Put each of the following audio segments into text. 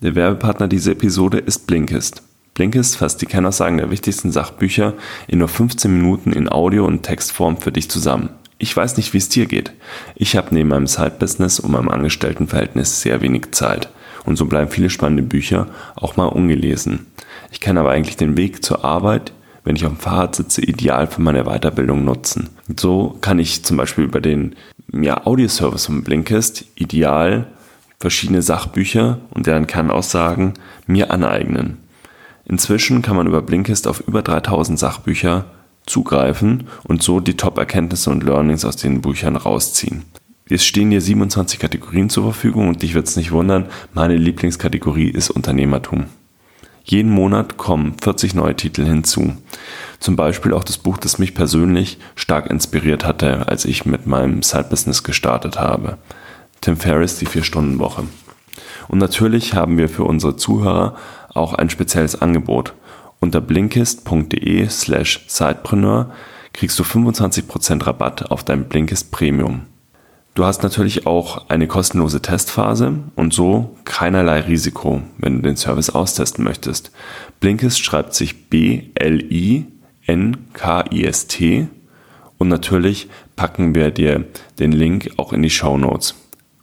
Der Werbepartner dieser Episode ist Blinkist. Blinkist fasst die Kennersagen der wichtigsten Sachbücher in nur 15 Minuten in Audio- und Textform für dich zusammen. Ich weiß nicht, wie es dir geht. Ich habe neben meinem Side-Business und meinem Angestelltenverhältnis sehr wenig Zeit. Und so bleiben viele spannende Bücher auch mal ungelesen. Ich kann aber eigentlich den Weg zur Arbeit, wenn ich auf dem Fahrrad sitze, ideal für meine Weiterbildung nutzen. Und so kann ich zum Beispiel über den ja, Audioservice von Blinkist ideal verschiedene Sachbücher und deren Kernaussagen mir aneignen. Inzwischen kann man über Blinkist auf über 3000 Sachbücher zugreifen und so die Top-Erkenntnisse und Learnings aus den Büchern rausziehen. Es stehen hier 27 Kategorien zur Verfügung und dich wird es nicht wundern, meine Lieblingskategorie ist Unternehmertum. Jeden Monat kommen 40 neue Titel hinzu. Zum Beispiel auch das Buch, das mich persönlich stark inspiriert hatte, als ich mit meinem Side-Business gestartet habe. Tim Ferriss, die Vier-Stunden-Woche. Und natürlich haben wir für unsere Zuhörer auch ein spezielles Angebot. Unter blinkist.de slash sidepreneur kriegst du 25% Rabatt auf dein Blinkist Premium. Du hast natürlich auch eine kostenlose Testphase und so keinerlei Risiko, wenn du den Service austesten möchtest. Blinkist schreibt sich B-L-I-N-K-I-S-T und natürlich packen wir dir den Link auch in die Show Notes.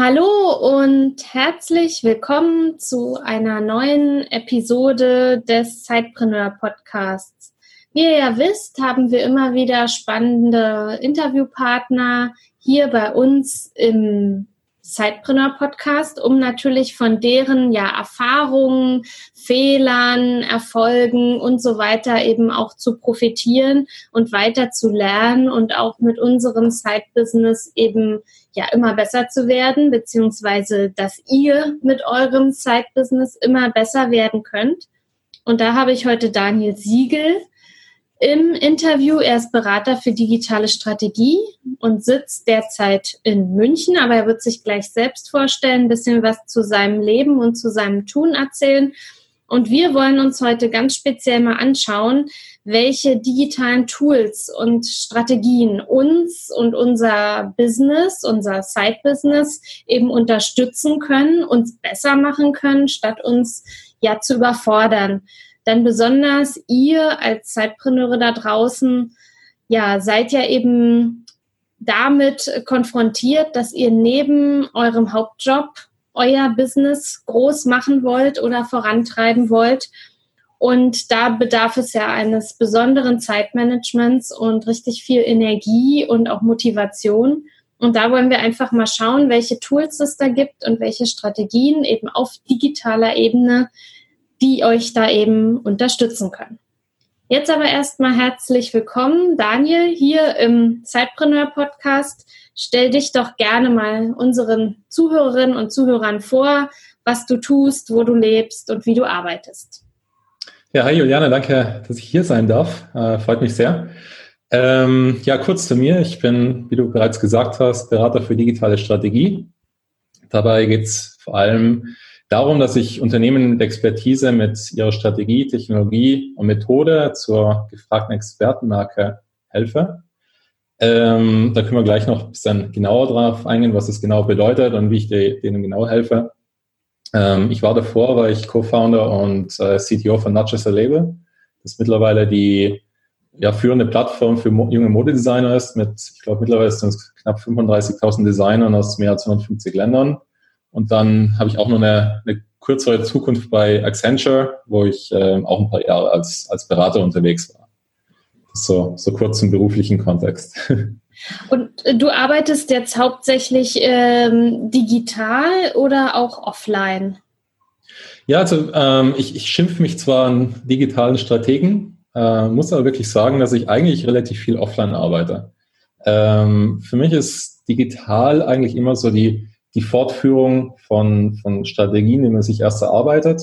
Hallo und herzlich willkommen zu einer neuen Episode des Zeitpreneur Podcasts. Wie ihr ja wisst, haben wir immer wieder spannende Interviewpartner hier bei uns im Zeitpreneur Podcast, um natürlich von deren ja Erfahrungen, Fehlern, Erfolgen und so weiter eben auch zu profitieren und weiter zu lernen und auch mit unserem Side-Business eben ja immer besser zu werden, beziehungsweise dass ihr mit eurem Side-Business immer besser werden könnt. Und da habe ich heute Daniel Siegel im Interview. Er ist Berater für digitale Strategie und sitzt derzeit in München, aber er wird sich gleich selbst vorstellen, ein bisschen was zu seinem Leben und zu seinem Tun erzählen. Und wir wollen uns heute ganz speziell mal anschauen, welche digitalen Tools und Strategien uns und unser Business, unser Side-Business eben unterstützen können, uns besser machen können, statt uns ja zu überfordern. Denn besonders ihr als Zeitpreneure da draußen, ja, seid ja eben damit konfrontiert, dass ihr neben eurem Hauptjob euer Business groß machen wollt oder vorantreiben wollt. Und da bedarf es ja eines besonderen Zeitmanagements und richtig viel Energie und auch Motivation. Und da wollen wir einfach mal schauen, welche Tools es da gibt und welche Strategien eben auf digitaler Ebene die euch da eben unterstützen können. Jetzt aber erstmal herzlich willkommen, Daniel, hier im Zeitpreneur Podcast. Stell dich doch gerne mal unseren Zuhörerinnen und Zuhörern vor, was du tust, wo du lebst und wie du arbeitest. Ja, hi Juliane, danke, dass ich hier sein darf. Äh, freut mich sehr. Ähm, ja, kurz zu mir. Ich bin, wie du bereits gesagt hast, Berater für digitale Strategie. Dabei geht es vor allem darum, dass ich Unternehmen mit Expertise mit ihrer Strategie, Technologie und Methode zur gefragten Expertenmarke helfe. Ähm, da können wir gleich noch ein bisschen genauer drauf eingehen, was das genau bedeutet und wie ich denen genau helfe. Ähm, ich war davor, war ich Co-Founder und äh, CTO von Not a Label. Das ist mittlerweile die ja, führende Plattform für mo junge Modedesigner ist mit, ich glaube, mittlerweile sind es knapp 35.000 Designern aus mehr als 150 Ländern. Und dann habe ich auch noch eine, eine kürzere Zukunft bei Accenture, wo ich äh, auch ein paar Jahre als, als Berater unterwegs war. So, so kurz zum beruflichen Kontext. Und äh, du arbeitest jetzt hauptsächlich ähm, digital oder auch offline? Ja, also ähm, ich, ich schimpfe mich zwar einen digitalen Strategen, äh, muss aber wirklich sagen, dass ich eigentlich relativ viel offline arbeite. Ähm, für mich ist digital eigentlich immer so die die Fortführung von, von Strategien, die man sich erst erarbeitet.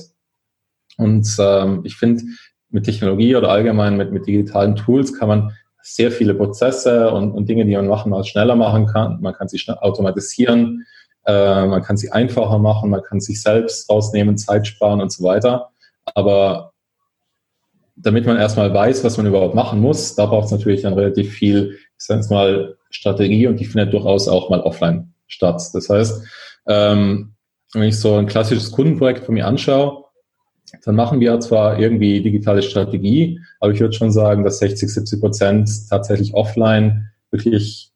Und ähm, ich finde, mit Technologie oder allgemein mit, mit digitalen Tools kann man sehr viele Prozesse und, und Dinge, die man machen, mal schneller machen kann. Man kann sie schnell automatisieren, äh, man kann sie einfacher machen, man kann sich selbst rausnehmen, Zeit sparen und so weiter. Aber damit man erstmal weiß, was man überhaupt machen muss, da braucht es natürlich dann relativ viel, ich sage mal, Strategie und die findet durchaus auch mal offline statt. Das heißt, ähm, wenn ich so ein klassisches Kundenprojekt von mir anschaue, dann machen wir zwar irgendwie digitale Strategie, aber ich würde schon sagen, dass 60, 70 Prozent tatsächlich offline wirklich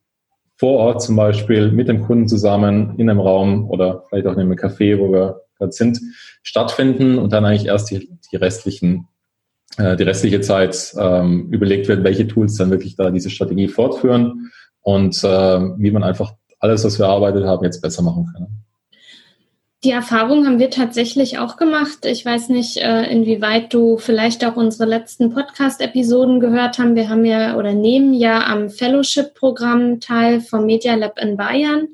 vor Ort zum Beispiel mit dem Kunden zusammen in einem Raum oder vielleicht auch in einem Café, wo wir gerade sind, stattfinden und dann eigentlich erst die, die restlichen äh, die restliche Zeit ähm, überlegt wird, welche Tools dann wirklich da diese Strategie fortführen und äh, wie man einfach alles, was wir erarbeitet haben, jetzt besser machen kann. Die Erfahrung haben wir tatsächlich auch gemacht. Ich weiß nicht, äh, inwieweit du vielleicht auch unsere letzten Podcast-Episoden gehört haben. Wir haben ja oder nehmen ja am Fellowship-Programm teil vom Media Lab in Bayern.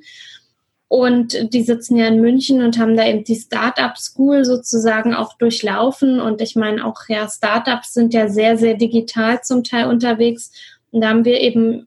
Und die sitzen ja in München und haben da eben die Startup School sozusagen auch durchlaufen. Und ich meine, auch ja, Startups sind ja sehr, sehr digital zum Teil unterwegs. Und da haben wir eben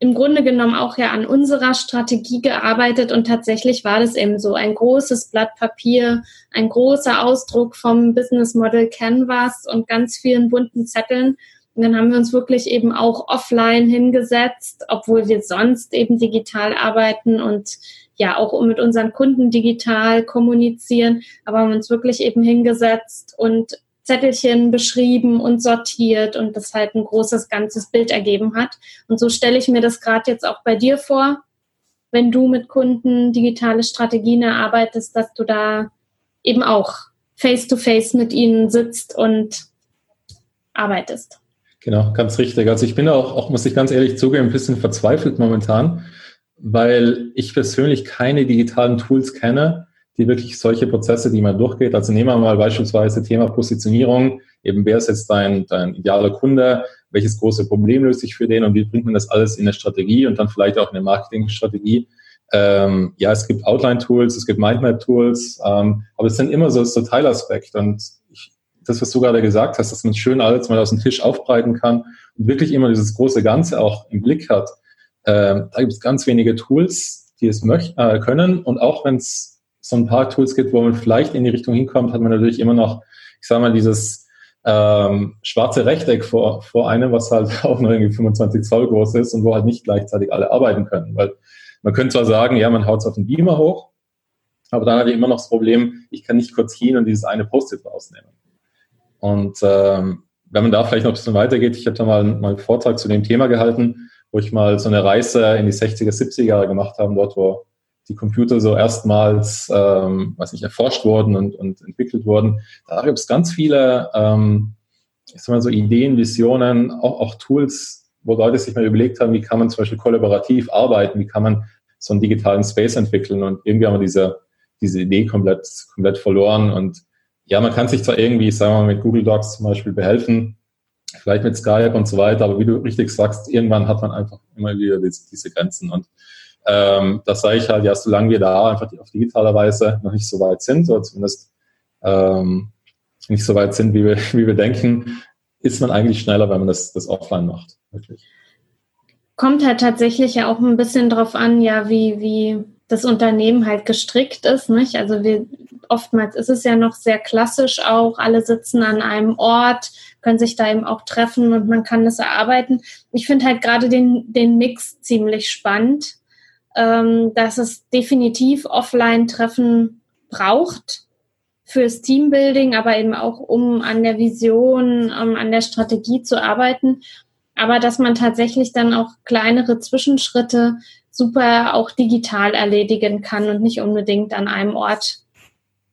im Grunde genommen auch ja an unserer Strategie gearbeitet und tatsächlich war das eben so ein großes Blatt Papier, ein großer Ausdruck vom Business Model Canvas und ganz vielen bunten Zetteln. Und dann haben wir uns wirklich eben auch offline hingesetzt, obwohl wir sonst eben digital arbeiten und ja auch mit unseren Kunden digital kommunizieren, aber haben uns wirklich eben hingesetzt und Zettelchen beschrieben und sortiert und das halt ein großes ganzes Bild ergeben hat. Und so stelle ich mir das gerade jetzt auch bei dir vor, wenn du mit Kunden digitale Strategien erarbeitest, dass du da eben auch face-to-face -face mit ihnen sitzt und arbeitest. Genau, ganz richtig. Also ich bin auch, auch, muss ich ganz ehrlich zugeben, ein bisschen verzweifelt momentan, weil ich persönlich keine digitalen Tools kenne, die wirklich solche Prozesse, die man durchgeht. Also nehmen wir mal beispielsweise Thema Positionierung. Eben wer ist jetzt dein, dein idealer Kunde? Welches große Problem löst sich für den? Und wie bringt man das alles in eine Strategie und dann vielleicht auch in eine Marketingstrategie? Ähm, ja, es gibt Outline-Tools, es gibt Mindmap-Tools, ähm, aber es sind immer so, so Teilaspekte. Und ich, das, was du gerade gesagt hast, dass man schön alles mal aus dem Tisch aufbreiten kann und wirklich immer dieses große Ganze auch im Blick hat. Ähm, da gibt es ganz wenige Tools, die es möchten, äh, können. Und auch wenn es so ein paar Tools gibt, wo man vielleicht in die Richtung hinkommt, hat man natürlich immer noch, ich sage mal, dieses ähm, schwarze Rechteck vor, vor einem, was halt auch nur irgendwie 25 Zoll groß ist und wo halt nicht gleichzeitig alle arbeiten können. Weil man könnte zwar sagen, ja, man haut es auf den Beamer hoch, aber dann habe ich immer noch das Problem, ich kann nicht kurz hin und dieses eine Post-it rausnehmen. Und ähm, wenn man da vielleicht noch ein bisschen weitergeht, ich habe da mal, mal einen Vortrag zu dem Thema gehalten, wo ich mal so eine Reise in die 60er, 70er Jahre gemacht habe, dort, wo die Computer so erstmals, ähm, weiß nicht, erforscht wurden und, und entwickelt wurden. Da gibt es ganz viele, ähm, ich sag mal so Ideen, Visionen, auch, auch Tools, wo Leute sich mal überlegt haben, wie kann man zum Beispiel kollaborativ arbeiten, wie kann man so einen digitalen Space entwickeln. Und irgendwie haben wir diese, diese Idee komplett, komplett verloren. Und ja, man kann sich zwar irgendwie, sagen wir mal, mit Google Docs zum Beispiel behelfen, vielleicht mit Skype und so weiter, aber wie du richtig sagst, irgendwann hat man einfach immer wieder diese, diese Grenzen. Und ähm, das sage ich halt, ja, solange wir da einfach auf digitaler Weise noch nicht so weit sind, oder zumindest ähm, nicht so weit sind, wie wir, wie wir denken, ist man eigentlich schneller, wenn man das, das offline macht. Wirklich. Kommt halt tatsächlich ja auch ein bisschen drauf an, ja, wie, wie das Unternehmen halt gestrickt ist, nicht? Also wir, oftmals ist es ja noch sehr klassisch auch, alle sitzen an einem Ort, können sich da eben auch treffen und man kann das erarbeiten. Ich finde halt gerade den, den Mix ziemlich spannend, ähm, dass es definitiv Offline-Treffen braucht fürs Teambuilding, aber eben auch um an der Vision, um an der Strategie zu arbeiten. Aber dass man tatsächlich dann auch kleinere Zwischenschritte super auch digital erledigen kann und nicht unbedingt an einem Ort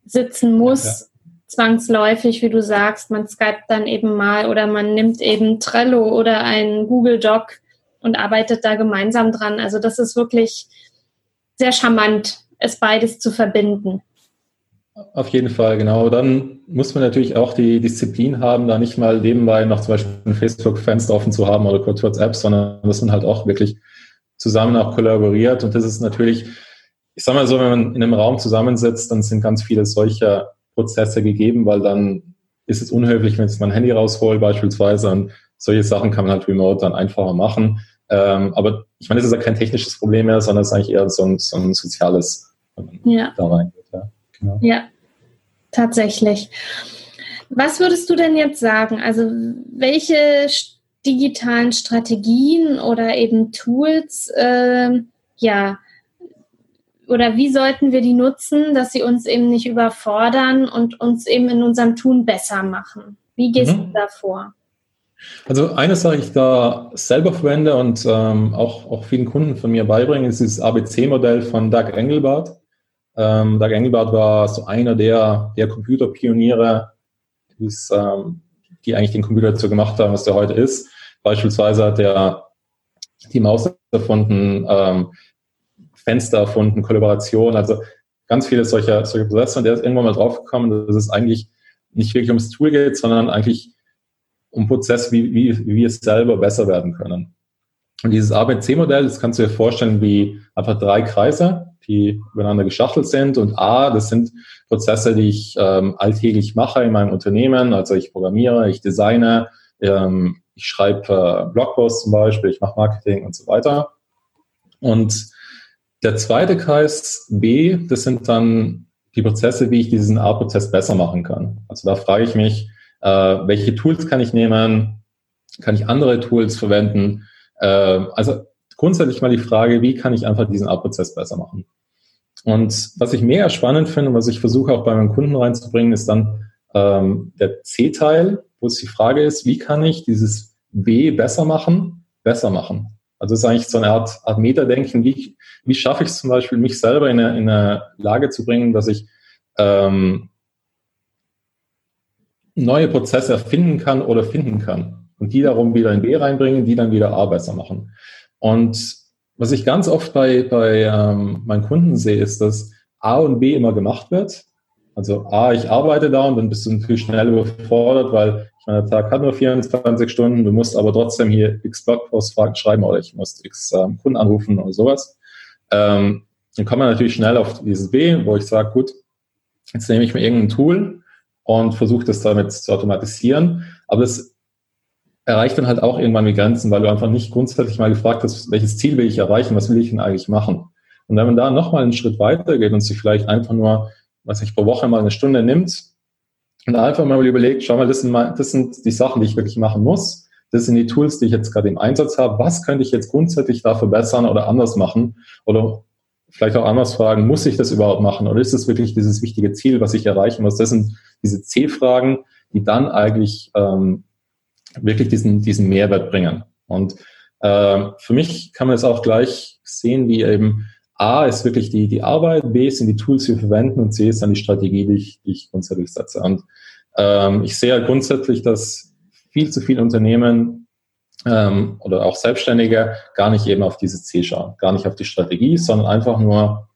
sitzen muss, ja. zwangsläufig, wie du sagst, man skypt dann eben mal oder man nimmt eben Trello oder ein Google Doc und arbeitet da gemeinsam dran. Also das ist wirklich sehr charmant, es beides zu verbinden. Auf jeden Fall, genau. Dann muss man natürlich auch die Disziplin haben, da nicht mal nebenbei noch zum Beispiel ein Facebook-Fenster offen zu haben oder kurz WhatsApp, sondern dass man halt auch wirklich zusammen auch kollaboriert. Und das ist natürlich, ich sage mal so, wenn man in einem Raum zusammensitzt, dann sind ganz viele solcher Prozesse gegeben, weil dann ist es unhöflich, wenn ich mein Handy raushole beispielsweise und solche Sachen kann man halt remote dann einfacher machen. Ähm, aber ich meine, es ist ja kein technisches Problem mehr, sondern es ist eigentlich eher so ein, so ein soziales, ja. da reingeht. Ja. Genau. ja, tatsächlich. Was würdest du denn jetzt sagen? Also welche digitalen Strategien oder eben Tools, äh, ja, oder wie sollten wir die nutzen, dass sie uns eben nicht überfordern und uns eben in unserem Tun besser machen? Wie gehst mhm. du da vor? Also eine Sache, ich da selber verwende und ähm, auch, auch vielen Kunden von mir beibringe, ist dieses ABC-Modell von Doug Engelbart. Ähm, Doug Engelbart war so einer der, der Computerpioniere, ähm, die eigentlich den Computer dazu gemacht haben, was der heute ist. Beispielsweise hat er die Maus erfunden, ähm, Fenster erfunden, Kollaboration, also ganz viele solcher, solcher Prozesse. Und der ist irgendwann mal draufgekommen, dass es eigentlich nicht wirklich ums Tool geht, sondern eigentlich um Prozesse, wie, wie, wie wir selber besser werden können. Und dieses ABC-Modell, das kannst du dir vorstellen wie einfach drei Kreise, die übereinander geschachtelt sind. Und A, das sind Prozesse, die ich ähm, alltäglich mache in meinem Unternehmen. Also ich programmiere, ich designe, ähm, ich schreibe äh, Blogposts zum Beispiel, ich mache Marketing und so weiter. Und der zweite Kreis B, das sind dann die Prozesse, wie ich diesen A-Prozess besser machen kann. Also da frage ich mich, äh, welche Tools kann ich nehmen? Kann ich andere Tools verwenden? Äh, also grundsätzlich mal die Frage, wie kann ich einfach diesen A-Prozess besser machen? Und was ich mega spannend finde und was ich versuche auch bei meinen Kunden reinzubringen, ist dann ähm, der C-Teil, wo es die Frage ist, wie kann ich dieses B besser machen, besser machen? Also es ist eigentlich so eine Art, Art Metadenken, wie, wie schaffe ich es zum Beispiel, mich selber in eine, in eine Lage zu bringen, dass ich ähm, neue Prozesse erfinden kann oder finden kann und die darum wieder in B reinbringen, die dann wieder A machen. Und was ich ganz oft bei, bei ähm, meinen Kunden sehe, ist, dass A und B immer gemacht wird. Also A, ich arbeite da und dann bist du natürlich schnell überfordert, weil ich meine, der Tag hat nur 24 Stunden, du musst aber trotzdem hier x Blogpostfragen schreiben oder ich muss x ähm, Kunden anrufen oder sowas. Ähm, dann kommt man natürlich schnell auf dieses B, wo ich sage, gut, jetzt nehme ich mir irgendein Tool und versuche das damit zu automatisieren. Aber das erreicht dann halt auch irgendwann die Grenzen, weil du einfach nicht grundsätzlich mal gefragt hast, welches Ziel will ich erreichen, was will ich denn eigentlich machen? Und wenn man da nochmal einen Schritt weiter geht und sich vielleicht einfach nur, was ich pro Woche mal eine Stunde nimmt und einfach mal überlegt, schau mal, das sind, mal, das sind die Sachen, die ich wirklich machen muss. Das sind die Tools, die ich jetzt gerade im Einsatz habe. Was könnte ich jetzt grundsätzlich da verbessern oder anders machen? Oder vielleicht auch anders fragen, muss ich das überhaupt machen? Oder ist das wirklich dieses wichtige Ziel, was ich erreichen muss? Das sind diese C-Fragen, die dann eigentlich ähm, wirklich diesen, diesen Mehrwert bringen. Und äh, für mich kann man es auch gleich sehen, wie eben A ist wirklich die, die Arbeit, B sind die Tools, die wir verwenden und C ist dann die Strategie, die ich, die ich grundsätzlich setze. Und ähm, ich sehe halt grundsätzlich, dass viel zu viele Unternehmen ähm, oder auch Selbstständige gar nicht eben auf dieses C schauen, gar nicht auf die Strategie, sondern einfach nur,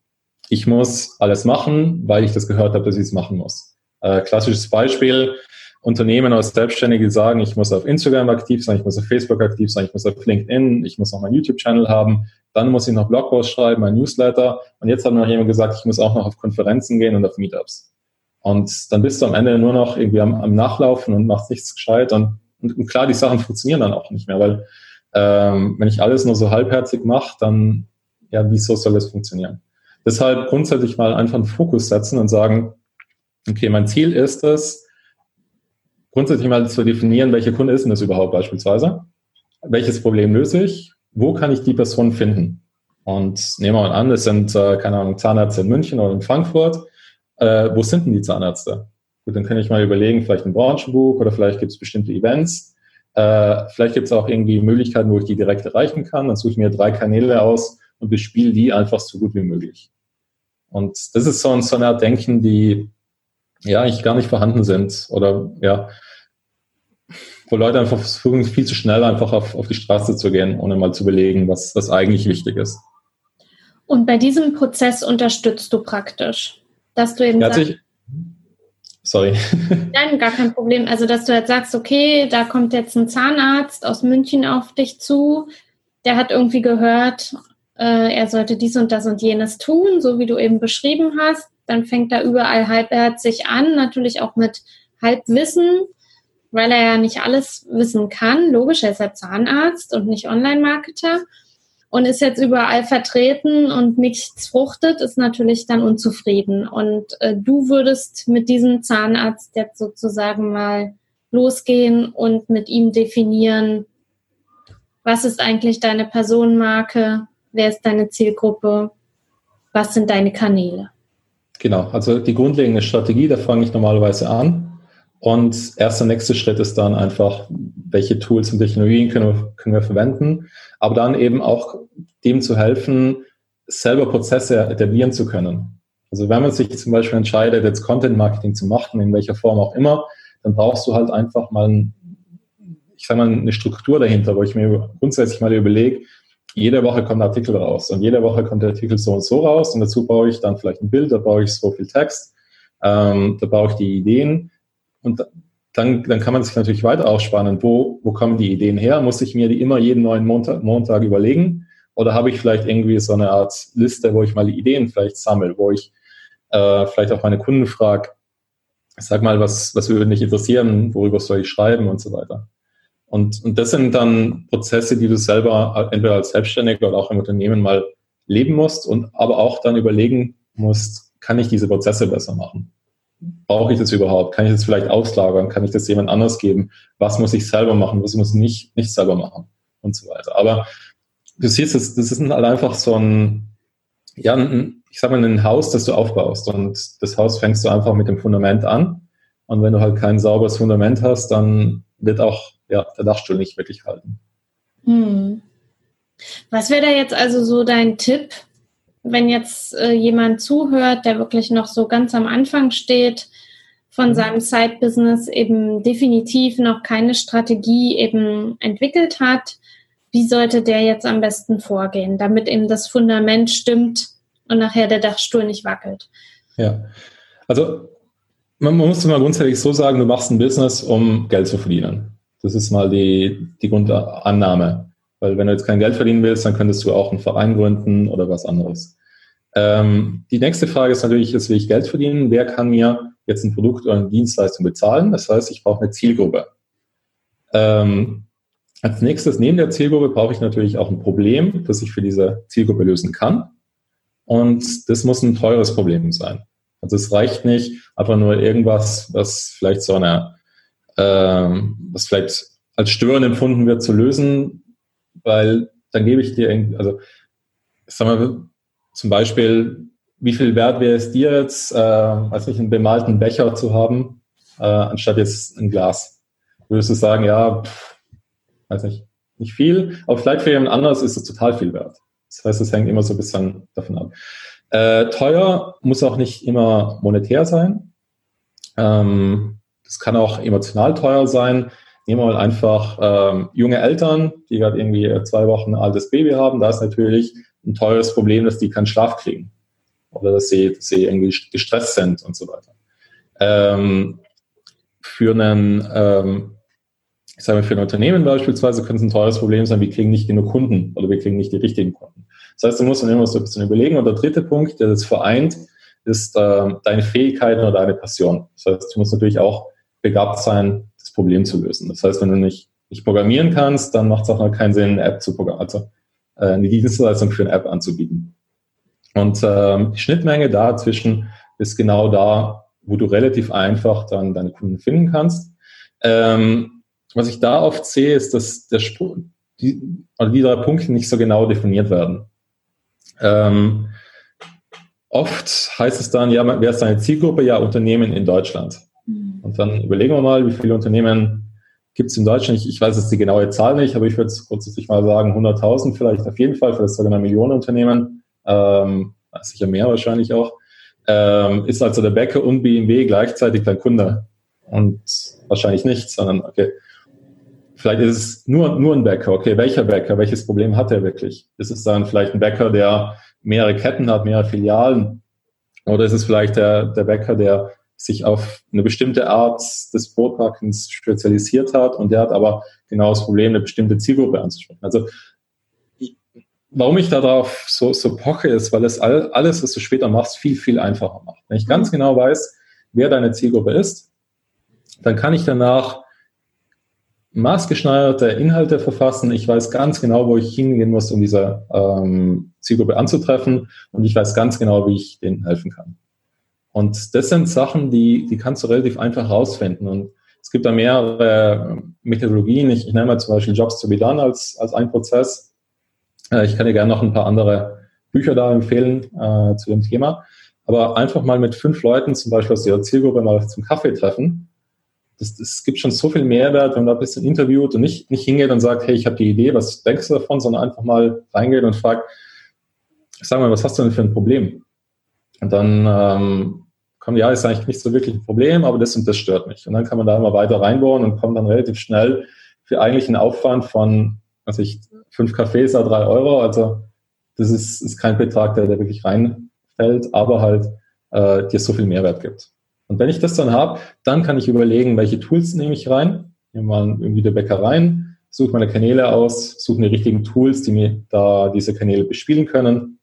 ich muss alles machen, weil ich das gehört habe, dass ich es machen muss. Äh, klassisches Beispiel, Unternehmen oder Selbstständige sagen, ich muss auf Instagram aktiv sein, ich muss auf Facebook aktiv sein, ich muss auf LinkedIn, ich muss noch meinen YouTube-Channel haben, dann muss ich noch Blogposts schreiben, mein Newsletter und jetzt hat noch jemand gesagt, ich muss auch noch auf Konferenzen gehen und auf Meetups. Und dann bist du am Ende nur noch irgendwie am, am Nachlaufen und machst nichts gescheit und, und, und, klar, die Sachen funktionieren dann auch nicht mehr, weil ähm, wenn ich alles nur so halbherzig mache, dann ja, wieso soll das funktionieren? Deshalb grundsätzlich mal einfach einen Fokus setzen und sagen, okay, mein Ziel ist es, grundsätzlich mal zu definieren, welcher Kunde ist denn das überhaupt beispielsweise? Welches Problem löse ich? Wo kann ich die Person finden? Und nehmen wir mal an, es sind, äh, keine Ahnung, Zahnärzte in München oder in Frankfurt. Äh, wo sind denn die Zahnärzte? Gut, dann kann ich mal überlegen, vielleicht ein Branchenbuch oder vielleicht gibt es bestimmte Events. Äh, vielleicht gibt es auch irgendwie Möglichkeiten, wo ich die direkt erreichen kann. Dann suche ich mir drei Kanäle aus und bespiele die einfach so gut wie möglich. Und das ist so, ein, so eine Art Denken, die ja eigentlich gar nicht vorhanden sind oder ja, wo Leute einfach versuchen, viel zu schnell einfach auf, auf die Straße zu gehen, ohne mal zu belegen, was, was eigentlich wichtig ist. Und bei diesem Prozess unterstützt du praktisch, dass du eben ja, sagst, Sorry. Nein, gar kein Problem. Also, dass du jetzt sagst, okay, da kommt jetzt ein Zahnarzt aus München auf dich zu, der hat irgendwie gehört, äh, er sollte dies und das und jenes tun, so wie du eben beschrieben hast. Dann fängt er überall halbherzig an, natürlich auch mit Halbwissen, weil er ja nicht alles wissen kann. Logisch, er ist ja Zahnarzt und nicht Online-Marketer und ist jetzt überall vertreten und nichts fruchtet, ist natürlich dann unzufrieden. Und äh, du würdest mit diesem Zahnarzt jetzt sozusagen mal losgehen und mit ihm definieren, was ist eigentlich deine Personenmarke, wer ist deine Zielgruppe, was sind deine Kanäle. Genau, also die grundlegende Strategie, da fange ich normalerweise an. Und erster nächster Schritt ist dann einfach, welche Tools und Technologien können wir, können wir verwenden, aber dann eben auch dem zu helfen, selber Prozesse etablieren zu können. Also wenn man sich zum Beispiel entscheidet, jetzt Content Marketing zu machen, in welcher Form auch immer, dann brauchst du halt einfach mal, ein, ich sag mal, eine Struktur dahinter, wo ich mir grundsätzlich mal überlege, jede Woche kommt ein Artikel raus und jede Woche kommt der Artikel so und so raus und dazu brauche ich dann vielleicht ein Bild, da brauche ich so viel Text, ähm, da brauche ich die Ideen und dann, dann kann man sich natürlich weiter aufspannen, wo, wo kommen die Ideen her? Muss ich mir die immer jeden neuen Montag, Montag überlegen? Oder habe ich vielleicht irgendwie so eine Art Liste, wo ich mal die Ideen vielleicht sammle, wo ich äh, vielleicht auch meine Kunden frage, sag mal, was, was würde dich interessieren, worüber soll ich schreiben und so weiter. Und, und das sind dann Prozesse, die du selber entweder als Selbstständiger oder auch im Unternehmen mal leben musst und aber auch dann überlegen musst, kann ich diese Prozesse besser machen? Brauche ich das überhaupt? Kann ich das vielleicht auslagern? Kann ich das jemand anders geben? Was muss ich selber machen? Was muss ich nicht, nicht selber machen? Und so weiter. Aber du siehst, das, das ist halt einfach so ein, ja, ein, ich sag mal, ein Haus, das du aufbaust. Und das Haus fängst du einfach mit dem Fundament an. Und wenn du halt kein sauberes Fundament hast, dann wird auch ja, der Dachstuhl nicht wirklich halten. Hm. Was wäre da jetzt also so dein Tipp, wenn jetzt äh, jemand zuhört, der wirklich noch so ganz am Anfang steht von mhm. seinem Side-Business, eben definitiv noch keine Strategie eben entwickelt hat, wie sollte der jetzt am besten vorgehen, damit eben das Fundament stimmt und nachher der Dachstuhl nicht wackelt? Ja, also man muss mal grundsätzlich so sagen, du machst ein Business, um Geld zu verdienen. Das ist mal die, die Grundannahme. Weil wenn du jetzt kein Geld verdienen willst, dann könntest du auch einen Verein gründen oder was anderes. Ähm, die nächste Frage ist natürlich, jetzt will ich Geld verdienen. Wer kann mir jetzt ein Produkt oder eine Dienstleistung bezahlen? Das heißt, ich brauche eine Zielgruppe. Ähm, als nächstes neben der Zielgruppe brauche ich natürlich auch ein Problem, das ich für diese Zielgruppe lösen kann. Und das muss ein teures Problem sein. Also es reicht nicht einfach nur irgendwas, was vielleicht so eine ähm, was vielleicht als störend empfunden wird, zu lösen, weil dann gebe ich dir, also sagen wir zum Beispiel, wie viel wert wäre es dir jetzt, äh, als nicht einen bemalten Becher zu haben, äh, anstatt jetzt ein Glas? Würdest du sagen, ja, pff, weiß nicht, nicht viel, aber vielleicht für jemand anderes ist es total viel wert. Das heißt, es hängt immer so ein bisschen davon ab. Äh, teuer muss auch nicht immer monetär sein. Ähm, das kann auch emotional teuer sein. Nehmen wir mal einfach ähm, junge Eltern, die gerade irgendwie zwei Wochen ein altes Baby haben. Da ist natürlich ein teures Problem, dass die keinen Schlaf kriegen oder dass sie, dass sie irgendwie gestresst sind und so weiter. Ähm, für einen, ähm, ich sage mal, für ein Unternehmen beispielsweise könnte es ein teures Problem sein, wir kriegen nicht genug Kunden oder wir kriegen nicht die richtigen Kunden. Das heißt, du musst dann immer so ein bisschen überlegen. Und der dritte Punkt, der das vereint, ist äh, deine Fähigkeiten oder deine Passion. Das heißt, du musst natürlich auch begabt sein, Problem zu lösen. Das heißt, wenn du nicht, nicht programmieren kannst, dann macht es auch noch keinen Sinn, eine App zu programmieren, also äh, eine Dienstleistung für eine App anzubieten. Und ähm, die Schnittmenge dazwischen ist genau da, wo du relativ einfach dann deine Kunden finden kannst. Ähm, was ich da oft sehe, ist, dass der die, also die drei Punkte nicht so genau definiert werden. Ähm, oft heißt es dann, ja, wer ist deine Zielgruppe? Ja, Unternehmen in Deutschland. Und dann überlegen wir mal, wie viele Unternehmen gibt es in Deutschland. Ich, ich weiß jetzt die genaue Zahl nicht, aber ich würde grundsätzlich mal sagen 100.000 vielleicht auf jeden Fall, vielleicht sogar eine Million Unternehmen. Ähm, sicher mehr wahrscheinlich auch. Ähm, ist also der Bäcker und BMW gleichzeitig dein Kunde? Und wahrscheinlich nicht, sondern okay, vielleicht ist es nur, nur ein Bäcker. Okay, welcher Bäcker? Welches Problem hat er wirklich? Ist es dann vielleicht ein Bäcker, der mehrere Ketten hat, mehrere Filialen? Oder ist es vielleicht der, der Bäcker, der sich auf eine bestimmte Art des Brotbackens spezialisiert hat und der hat aber genau das Problem, eine bestimmte Zielgruppe anzusprechen. Also warum ich darauf so, so poche, ist, weil es all, alles, was du später machst, viel, viel einfacher macht. Wenn ich ganz mhm. genau weiß, wer deine Zielgruppe ist, dann kann ich danach maßgeschneiderte Inhalte verfassen. Ich weiß ganz genau, wo ich hingehen muss, um diese ähm, Zielgruppe anzutreffen. Und ich weiß ganz genau, wie ich denen helfen kann. Und das sind Sachen, die, die kannst du relativ einfach rausfinden. Und es gibt da mehrere Methodologien. Ich, ich nenne mal zum Beispiel Jobs to be done als, als ein Prozess. Äh, ich kann dir gerne noch ein paar andere Bücher da empfehlen äh, zu dem Thema. Aber einfach mal mit fünf Leuten zum Beispiel aus der Zielgruppe mal zum Kaffee treffen das, das gibt schon so viel Mehrwert, wenn man da ein bisschen interviewt und nicht, nicht hingeht und sagt, hey, ich habe die Idee, was denkst du davon, sondern einfach mal reingeht und fragt, sag mal, was hast du denn für ein Problem? Und dann ähm, kommt, ja, ist eigentlich nicht so wirklich ein Problem, aber das und das stört mich. Und dann kann man da immer weiter reinbohren und kommt dann relativ schnell für eigentlich einen Aufwand von, also ich, fünf Cafés a drei Euro, also das ist, ist kein Betrag, der, der wirklich reinfällt, aber halt äh, dir so viel Mehrwert gibt. Und wenn ich das dann habe, dann kann ich überlegen, welche Tools nehme ich rein. Nehme mal irgendwie der Bäcker rein, suche meine Kanäle aus, suche die richtigen Tools, die mir da diese Kanäle bespielen können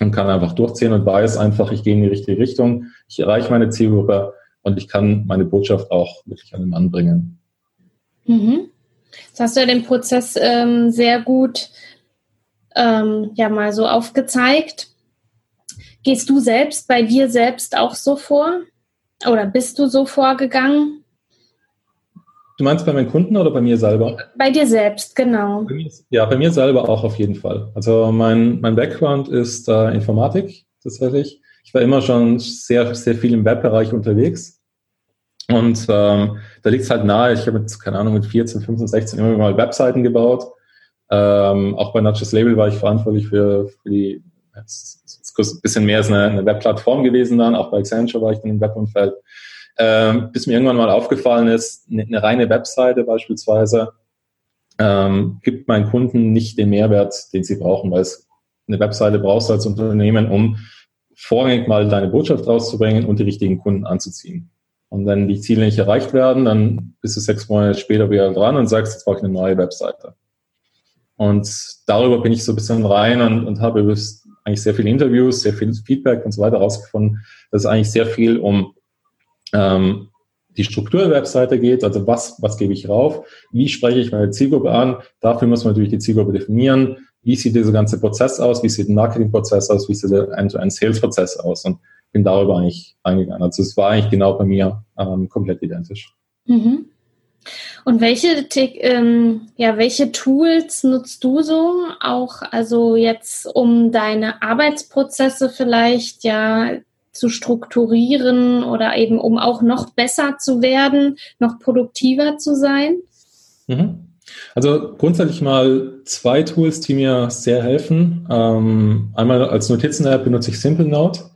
und kann einfach durchziehen und weiß einfach, ich gehe in die richtige Richtung, ich erreiche meine Zielgruppe und ich kann meine Botschaft auch wirklich an den Mann bringen. Mhm. Jetzt hast du ja den Prozess ähm, sehr gut ähm, ja mal so aufgezeigt. Gehst du selbst bei dir selbst auch so vor? Oder bist du so vorgegangen? Du meinst bei meinen Kunden oder bei mir selber? Bei dir selbst, genau. Bei mir, ja, bei mir selber auch auf jeden Fall. Also mein, mein Background ist äh, Informatik tatsächlich. Ich war immer schon sehr, sehr viel im Webbereich unterwegs. Und ähm, da liegt es halt nahe, ich habe jetzt, keine Ahnung, mit 14, 15, 16 immer mal Webseiten gebaut. Ähm, auch bei Notches Label war ich verantwortlich für, für die ein bisschen mehr als eine, eine Webplattform gewesen dann. Auch bei Accenture war ich dann im Webumfeld. Ähm, bis mir irgendwann mal aufgefallen ist, eine, eine reine Webseite beispielsweise ähm, gibt meinen Kunden nicht den Mehrwert, den sie brauchen, weil es eine Webseite brauchst du als Unternehmen, um vorrangig mal deine Botschaft rauszubringen und die richtigen Kunden anzuziehen. Und wenn die Ziele nicht erreicht werden, dann bist du sechs Monate später wieder dran und sagst, jetzt brauche ich eine neue Webseite. Und darüber bin ich so ein bisschen rein und, und habe eigentlich sehr viele Interviews, sehr viel Feedback und so weiter rausgefunden, dass es eigentlich sehr viel um ähm, die Struktur der Webseite geht, also was, was gebe ich rauf, wie spreche ich meine Zielgruppe an, dafür muss man natürlich die Zielgruppe definieren, wie sieht dieser ganze Prozess aus, wie sieht ein Marketingprozess aus, wie sieht der End-to-End-Sales-Prozess aus und bin darüber eigentlich eingegangen. Also es war eigentlich genau bei mir ähm, komplett identisch. Mhm. Und welche, ähm, ja, welche Tools nutzt du so auch, also jetzt, um deine Arbeitsprozesse vielleicht ja zu strukturieren oder eben um auch noch besser zu werden, noch produktiver zu sein? Mhm. Also grundsätzlich mal zwei Tools, die mir sehr helfen. Ähm, einmal als Notizen-App benutze ich SimpleNote.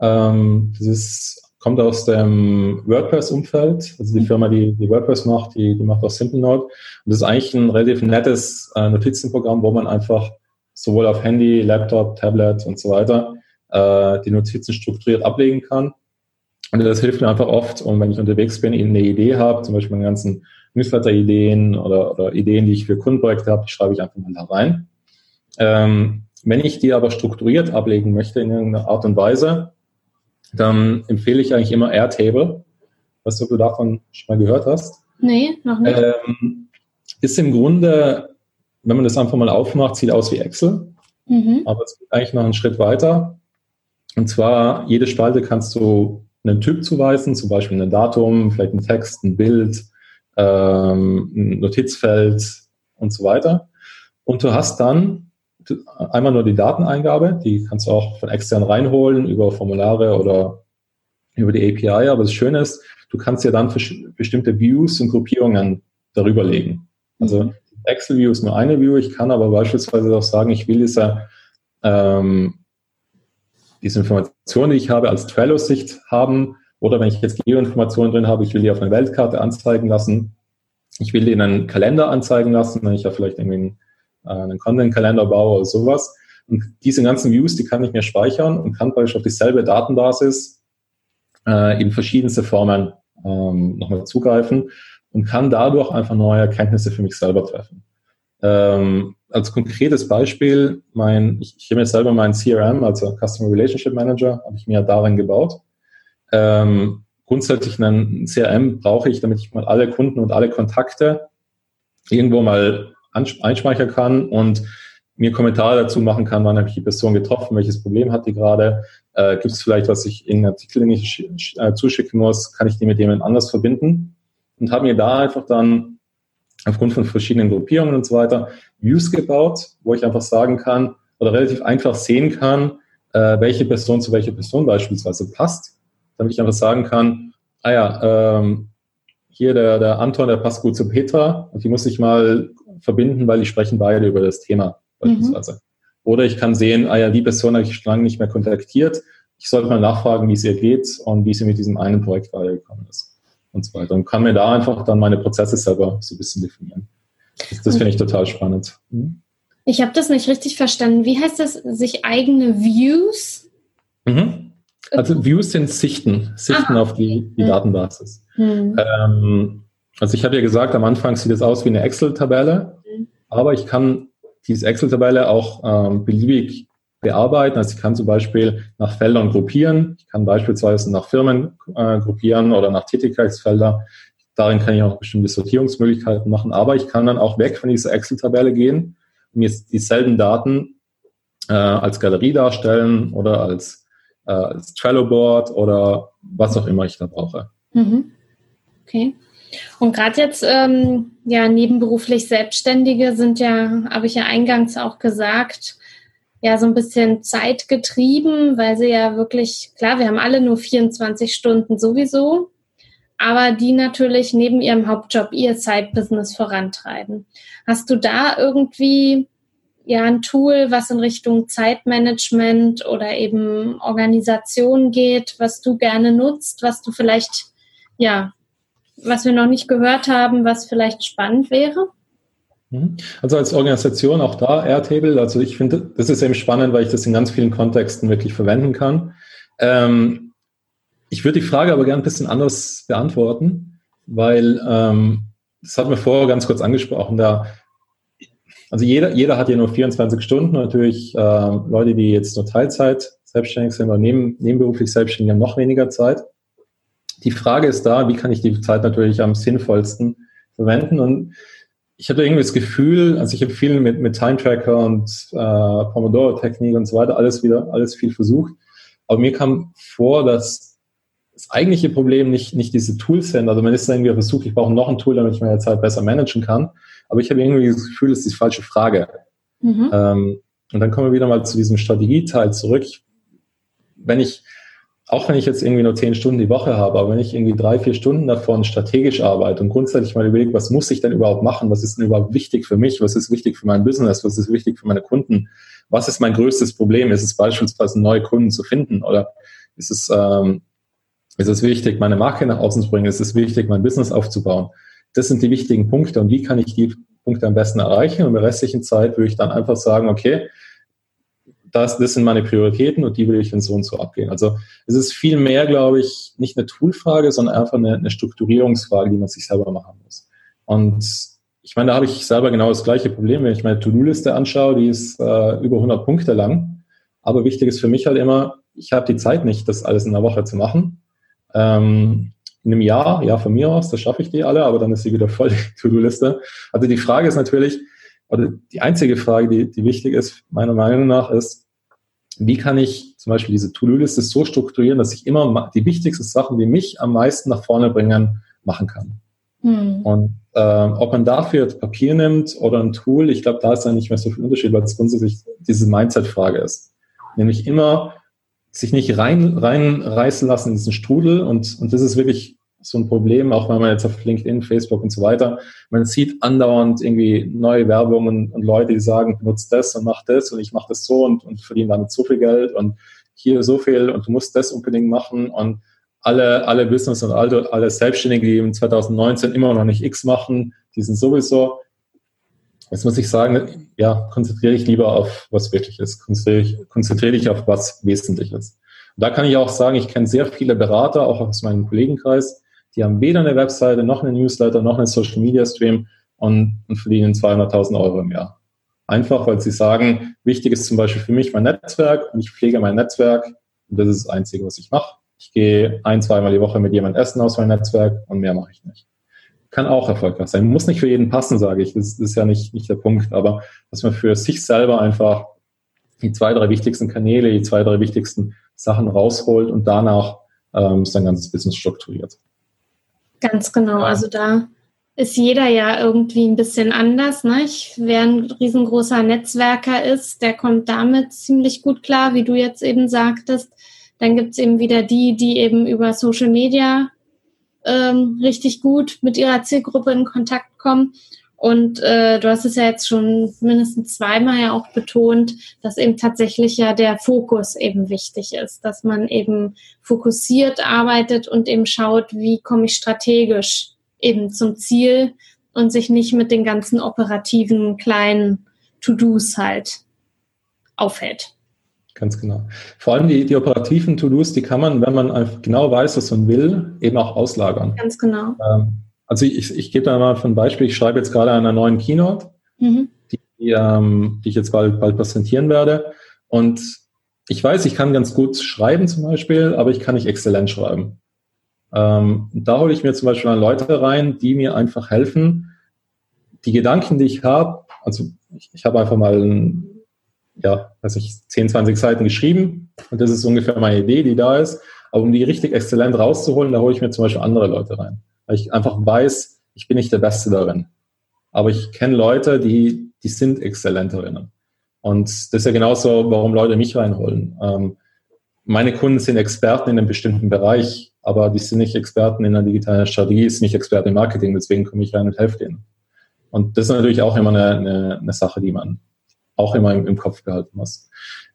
Ähm, das ist kommt aus dem WordPress-Umfeld. Also die mhm. Firma, die, die WordPress macht, die, die macht auch SimpleNote. Und das ist eigentlich ein relativ nettes äh, Notizenprogramm, wo man einfach sowohl auf Handy, Laptop, Tablet und so weiter äh, die Notizen strukturiert ablegen kann. Und das hilft mir einfach oft, und wenn ich unterwegs bin, eine Idee habe, zum Beispiel meine ganzen Newsletter-Ideen oder, oder Ideen, die ich für Kundenprojekte habe, die schreibe ich einfach mal da rein. Ähm, wenn ich die aber strukturiert ablegen möchte in irgendeiner Art und Weise, dann empfehle ich eigentlich immer Airtable. Weißt du, ob du davon schon mal gehört hast? Nee, noch nicht. Ähm, ist im Grunde, wenn man das einfach mal aufmacht, sieht aus wie Excel. Mhm. Aber es geht eigentlich noch einen Schritt weiter. Und zwar, jede Spalte kannst du einen Typ zuweisen, zum Beispiel ein Datum, vielleicht ein Text, ein Bild, ähm, ein Notizfeld und so weiter. Und du hast dann einmal nur die Dateneingabe, die kannst du auch von extern reinholen über Formulare oder über die API. Aber das Schöne ist, du kannst ja dann bestimmte Views und Gruppierungen darüber legen. Also mhm. Excel-View ist nur eine View. Ich kann aber beispielsweise auch sagen, ich will diese, ähm, diese Informationen, die ich habe, als Trello-Sicht haben. Oder wenn ich jetzt Geoinformationen drin habe, ich will die auf einer Weltkarte anzeigen lassen. Ich will die in einen Kalender anzeigen lassen, wenn ich ja vielleicht irgendwie äh, einen Content-Kalender baue oder sowas. Und diese ganzen Views, die kann ich mir speichern und kann beispielsweise auf dieselbe Datenbasis äh, in verschiedenste Formen ähm, nochmal zugreifen und kann dadurch einfach neue Erkenntnisse für mich selber treffen. Ähm, als konkretes Beispiel, mein, ich, ich habe mir selber mein CRM, also Customer Relationship Manager, habe ich mir darin gebaut. Ähm, grundsätzlich einen CRM brauche ich, damit ich mal alle Kunden und alle Kontakte irgendwo mal einspeichern kann und mir Kommentare dazu machen kann, wann habe ich die Person getroffen, welches Problem hat die gerade, äh, gibt es vielleicht, was ich in Artikel nicht äh, zuschicken muss, kann ich die mit jemand anders verbinden und habe mir da einfach dann aufgrund von verschiedenen Gruppierungen und so weiter Views gebaut, wo ich einfach sagen kann oder relativ einfach sehen kann, äh, welche Person zu welcher Person beispielsweise passt, damit ich einfach sagen kann, ah ja, ähm, hier der, der Anton, der passt gut zu Petra und die muss ich mal verbinden, weil die sprechen beide über das Thema beispielsweise. Mhm. Oder ich kann sehen, ah ja, die Person habe ich schon lange nicht mehr kontaktiert. Ich sollte mal nachfragen, wie es ihr geht und wie sie mit diesem einen Projekt weitergekommen ist und so weiter. Und kann mir da einfach dann meine Prozesse selber so ein bisschen definieren. Das, das finde ich total spannend. Mhm. Ich habe das nicht richtig verstanden. Wie heißt das, sich eigene Views? Mhm. Also Views sind Sichten, Sichten Aha. auf die, die mhm. Datenbasis. Mhm. Ähm, also ich habe ja gesagt, am Anfang sieht es aus wie eine Excel-Tabelle, mhm. aber ich kann diese Excel-Tabelle auch ähm, beliebig bearbeiten. Also ich kann zum Beispiel nach Feldern gruppieren. Ich kann beispielsweise nach Firmen äh, gruppieren oder nach Tätigkeitsfelder. Darin kann ich auch bestimmte Sortierungsmöglichkeiten machen. Aber ich kann dann auch weg von dieser Excel-Tabelle gehen und jetzt dieselben Daten äh, als Galerie darstellen oder als, äh, als Trello-Board oder was auch immer ich da brauche. Mhm. Okay. Und gerade jetzt, ähm, ja, nebenberuflich Selbstständige sind ja, habe ich ja eingangs auch gesagt, ja, so ein bisschen zeitgetrieben, weil sie ja wirklich, klar, wir haben alle nur 24 Stunden sowieso, aber die natürlich neben ihrem Hauptjob ihr Side-Business vorantreiben. Hast du da irgendwie ja ein Tool, was in Richtung Zeitmanagement oder eben Organisation geht, was du gerne nutzt, was du vielleicht ja was wir noch nicht gehört haben, was vielleicht spannend wäre? Mhm. Also als Organisation auch da Airtable, also ich finde, das ist eben spannend, weil ich das in ganz vielen Kontexten wirklich verwenden kann. Ähm, ich würde die Frage aber gerne ein bisschen anders beantworten, weil ähm, das hat mir vorher ganz kurz angesprochen, da also jeder, jeder hat ja nur 24 Stunden, natürlich äh, Leute, die jetzt nur Teilzeit selbstständig sind oder neben, nebenberuflich selbstständig haben noch weniger Zeit. Die Frage ist da, wie kann ich die Zeit natürlich am sinnvollsten verwenden? Und ich hatte irgendwie das Gefühl, also ich habe viel mit, mit Time Tracker und äh, Pomodoro-Technik und so weiter, alles wieder, alles viel versucht. Aber mir kam vor, dass das eigentliche Problem nicht, nicht diese Tools sind. Also man ist irgendwie versucht, ich brauche noch ein Tool, damit ich meine Zeit besser managen kann. Aber ich habe irgendwie das Gefühl, das ist die falsche Frage. Mhm. Ähm, und dann kommen wir wieder mal zu diesem Strategieteil zurück. Wenn ich, auch wenn ich jetzt irgendwie nur zehn Stunden die Woche habe, aber wenn ich irgendwie drei, vier Stunden davon strategisch arbeite und grundsätzlich mal überlege, was muss ich denn überhaupt machen? Was ist denn überhaupt wichtig für mich? Was ist wichtig für mein Business? Was ist wichtig für meine Kunden? Was ist mein größtes Problem? Ist es beispielsweise neue Kunden zu finden oder ist es, ähm, ist es wichtig, meine Marke nach außen zu bringen? Ist es wichtig, mein Business aufzubauen? Das sind die wichtigen Punkte und wie kann ich die Punkte am besten erreichen? Und in der restlichen Zeit würde ich dann einfach sagen, okay, das, das sind meine Prioritäten und die will ich in so und so abgehen. Also es ist viel mehr, glaube ich, nicht eine Toolfrage, sondern einfach eine, eine Strukturierungsfrage, die man sich selber machen muss. Und ich meine, da habe ich selber genau das gleiche Problem, wenn ich meine To-Do-Liste anschaue, die ist äh, über 100 Punkte lang. Aber wichtig ist für mich halt immer, ich habe die Zeit nicht, das alles in einer Woche zu machen. Ähm, in einem Jahr, ja, von mir aus, das schaffe ich die alle, aber dann ist sie wieder voll, die To-Do-Liste. Also die Frage ist natürlich, oder die einzige Frage, die, die wichtig ist, meiner Meinung nach, ist, wie kann ich zum Beispiel diese To-Do-Liste so strukturieren, dass ich immer die wichtigsten Sachen, die mich am meisten nach vorne bringen, machen kann. Hm. Und äh, ob man dafür Papier nimmt oder ein Tool, ich glaube, da ist dann nicht mehr so viel Unterschied, weil es grundsätzlich diese Mindset-Frage ist. Nämlich immer sich nicht rein, reinreißen lassen in diesen Strudel und, und das ist wirklich so ein Problem, auch wenn man jetzt auf LinkedIn, Facebook und so weiter, man sieht andauernd irgendwie neue Werbungen und Leute, die sagen, benutzt das und mach das und ich mache das so und, und verdiene damit so viel Geld und hier so viel und du musst das unbedingt machen und alle, alle Business und alle, alle Selbstständigen, die im 2019 immer noch nicht X machen, die sind sowieso, jetzt muss ich sagen, ja, konzentriere ich lieber auf was wirklich ist, konzentriere, konzentriere dich auf was wesentlich ist. Da kann ich auch sagen, ich kenne sehr viele Berater, auch aus meinem Kollegenkreis, die haben weder eine Webseite, noch einen Newsletter, noch einen Social Media Stream, und, und verdienen 200.000 Euro im Jahr. Einfach, weil sie sagen, wichtig ist zum Beispiel für mich mein Netzwerk und ich pflege mein Netzwerk und das ist das Einzige, was ich mache. Ich gehe ein, zweimal die Woche mit jemandem essen aus meinem Netzwerk und mehr mache ich nicht. Kann auch erfolgreich sein. Muss nicht für jeden passen, sage ich. Das, das ist ja nicht, nicht der Punkt. Aber dass man für sich selber einfach die zwei, drei wichtigsten Kanäle, die zwei, drei wichtigsten Sachen rausholt und danach ähm, sein ganzes Business strukturiert. Ganz genau. Also da ist jeder ja irgendwie ein bisschen anders. Ne? Ich, wer ein riesengroßer Netzwerker ist, der kommt damit ziemlich gut klar, wie du jetzt eben sagtest. Dann gibt's eben wieder die, die eben über Social Media ähm, richtig gut mit ihrer Zielgruppe in Kontakt kommen. Und äh, du hast es ja jetzt schon mindestens zweimal ja auch betont, dass eben tatsächlich ja der Fokus eben wichtig ist, dass man eben fokussiert arbeitet und eben schaut, wie komme ich strategisch eben zum Ziel und sich nicht mit den ganzen operativen kleinen To-Dos halt aufhält. Ganz genau. Vor allem die, die operativen To-Dos, die kann man, wenn man genau weiß, was man will, eben auch auslagern. Ganz genau. Ähm, also ich, ich gebe da mal ein Beispiel. Ich schreibe jetzt gerade an einer neuen Keynote, mhm. die, ähm, die ich jetzt bald, bald präsentieren werde. Und ich weiß, ich kann ganz gut schreiben zum Beispiel, aber ich kann nicht exzellent schreiben. Ähm, da hole ich mir zum Beispiel an Leute rein, die mir einfach helfen, die Gedanken, die ich habe, also ich, ich habe einfach mal ja, weiß ich, 10, 20 Seiten geschrieben und das ist ungefähr meine Idee, die da ist. Aber um die richtig exzellent rauszuholen, da hole ich mir zum Beispiel andere Leute rein. Weil ich einfach weiß, ich bin nicht der Beste darin. Aber ich kenne Leute, die, die sind exzellent darin. Und das ist ja genauso, warum Leute mich reinholen. Ähm, meine Kunden sind Experten in einem bestimmten Bereich aber die sind nicht Experten in der digitalen Strategie, ist nicht Experten im Marketing, deswegen komme ich rein und helfe denen. Und das ist natürlich auch immer eine, eine, eine Sache, die man auch immer im, im Kopf behalten muss.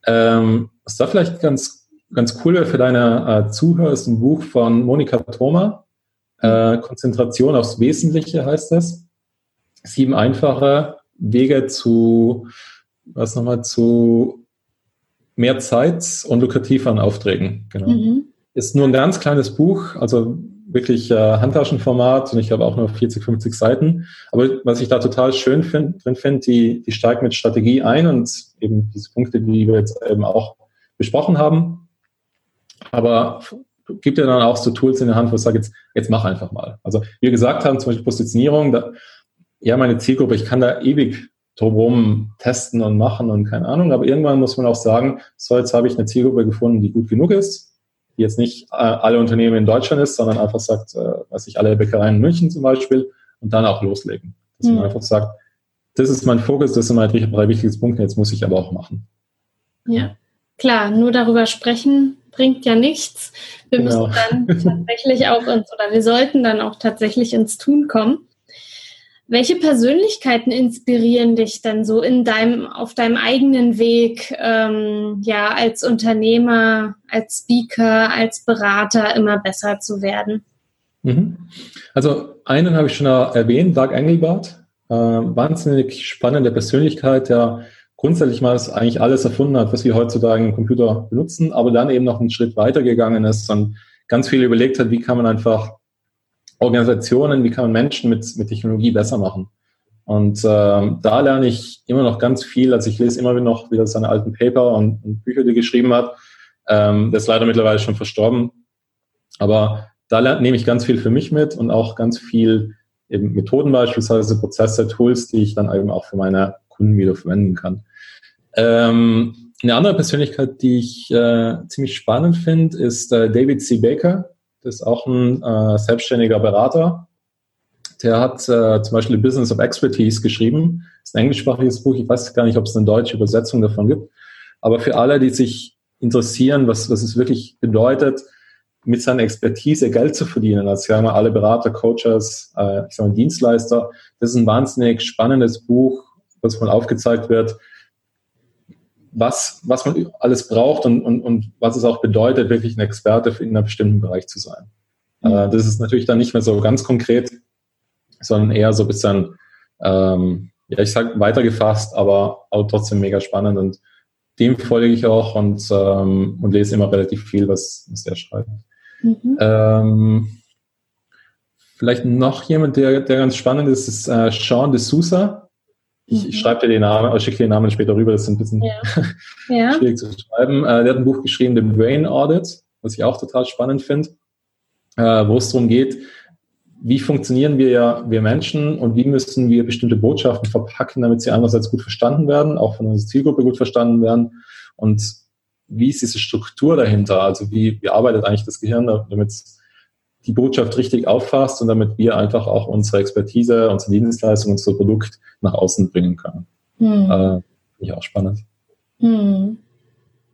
Ähm, was da vielleicht ganz, ganz cool wäre für deine äh, Zuhörer, ist ein Buch von Monika Thoma. Äh, Konzentration aufs Wesentliche heißt das. Sieben einfache Wege zu, was nochmal, zu mehr Zeit und lukrativeren Aufträgen. Genau. Mhm. Ist nur ein ganz kleines Buch, also wirklich äh, Handtaschenformat und ich habe auch nur 40, 50 Seiten. Aber was ich da total schön find, drin finde, die, die steigt mit Strategie ein und eben diese Punkte, die wir jetzt eben auch besprochen haben. Aber gibt ja dann auch so Tools in der Hand, wo ich sage, jetzt, jetzt mach einfach mal. Also wie wir gesagt haben, zum Beispiel Positionierung, da, ja, meine Zielgruppe, ich kann da ewig drumherum testen und machen und keine Ahnung, aber irgendwann muss man auch sagen, so jetzt habe ich eine Zielgruppe gefunden, die gut genug ist die jetzt nicht äh, alle Unternehmen in Deutschland ist, sondern einfach sagt, äh, weiß ich, alle Bäckereien in München zum Beispiel und dann auch loslegen. Dass mhm. man einfach sagt, das ist mein Fokus, das sind meine drei wichtigsten Punkte, jetzt muss ich aber auch machen. Ja, klar, nur darüber sprechen bringt ja nichts. Wir genau. müssen dann tatsächlich auch ins, oder wir sollten dann auch tatsächlich ins Tun kommen. Welche Persönlichkeiten inspirieren dich dann so in deinem, auf deinem eigenen Weg, ähm, ja, als Unternehmer, als Speaker, als Berater immer besser zu werden? Mhm. Also einen habe ich schon erwähnt, Doug Engelbart. Äh, wahnsinnig spannende Persönlichkeit, der grundsätzlich mal eigentlich alles erfunden hat, was wir heutzutage im Computer benutzen, aber dann eben noch einen Schritt weiter gegangen ist und ganz viel überlegt hat, wie kann man einfach Organisationen, wie kann man Menschen mit, mit Technologie besser machen. Und äh, da lerne ich immer noch ganz viel. Also ich lese immer noch wieder seine alten Paper und, und Bücher, die er geschrieben hat. Ähm, der ist leider mittlerweile schon verstorben. Aber da nehme ich ganz viel für mich mit und auch ganz viel eben Methoden beispielsweise, Prozesse, Tools, die ich dann eben auch für meine Kunden wieder verwenden kann. Ähm, eine andere Persönlichkeit, die ich äh, ziemlich spannend finde, ist äh, David C. Baker. Das ist auch ein äh, selbstständiger Berater. Der hat äh, zum Beispiel Business of Expertise geschrieben. Das ist ein englischsprachiges Buch. Ich weiß gar nicht, ob es eine deutsche Übersetzung davon gibt. Aber für alle, die sich interessieren, was, was es wirklich bedeutet, mit seiner Expertise Geld zu verdienen, als sagen wir alle Berater, Coaches, äh, ich sage mal Dienstleister, das ist ein wahnsinnig spannendes Buch, was mal aufgezeigt wird, was, was man alles braucht und, und, und was es auch bedeutet, wirklich ein Experte in einem bestimmten Bereich zu sein. Mhm. Äh, das ist natürlich dann nicht mehr so ganz konkret, sondern eher so ein bisschen, ähm, ja, ich sag weitergefasst, aber auch trotzdem mega spannend und dem folge ich auch und, ähm, und lese immer relativ viel, was, was der schreibt. Mhm. Ähm, Vielleicht noch jemand, der, der ganz spannend ist, ist äh, Sean de Sousa. Ich, mhm. ich schreibe dir den Namen, oder schicke dir den Namen später rüber, das ist ein bisschen ja. schwierig zu schreiben. Äh, der hat ein Buch geschrieben, The Brain Audit, was ich auch total spannend finde, äh, wo es darum geht, wie funktionieren wir ja, wir Menschen und wie müssen wir bestimmte Botschaften verpacken, damit sie einerseits gut verstanden werden, auch von unserer Zielgruppe gut verstanden werden und wie ist diese Struktur dahinter? Also wie, wie arbeitet eigentlich das Gehirn, damit es die Botschaft richtig auffasst und damit wir einfach auch unsere Expertise, unsere Dienstleistung, unser Produkt nach außen bringen können. Hm. Äh, Finde ich auch spannend. Hm.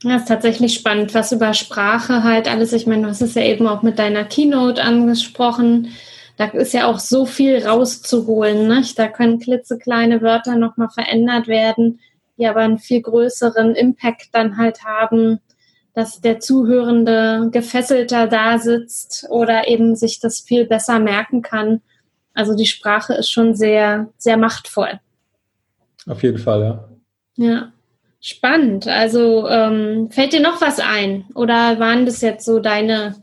Das ist tatsächlich spannend, was über Sprache halt alles, ich meine, du hast es ja eben auch mit deiner Keynote angesprochen, da ist ja auch so viel rauszuholen. Ne? Da können klitzekleine Wörter nochmal verändert werden, die aber einen viel größeren Impact dann halt haben, dass der Zuhörende gefesselter da sitzt oder eben sich das viel besser merken kann. Also die Sprache ist schon sehr, sehr machtvoll. Auf jeden Fall, ja. Ja. Spannend. Also ähm, fällt dir noch was ein? Oder waren das jetzt so deine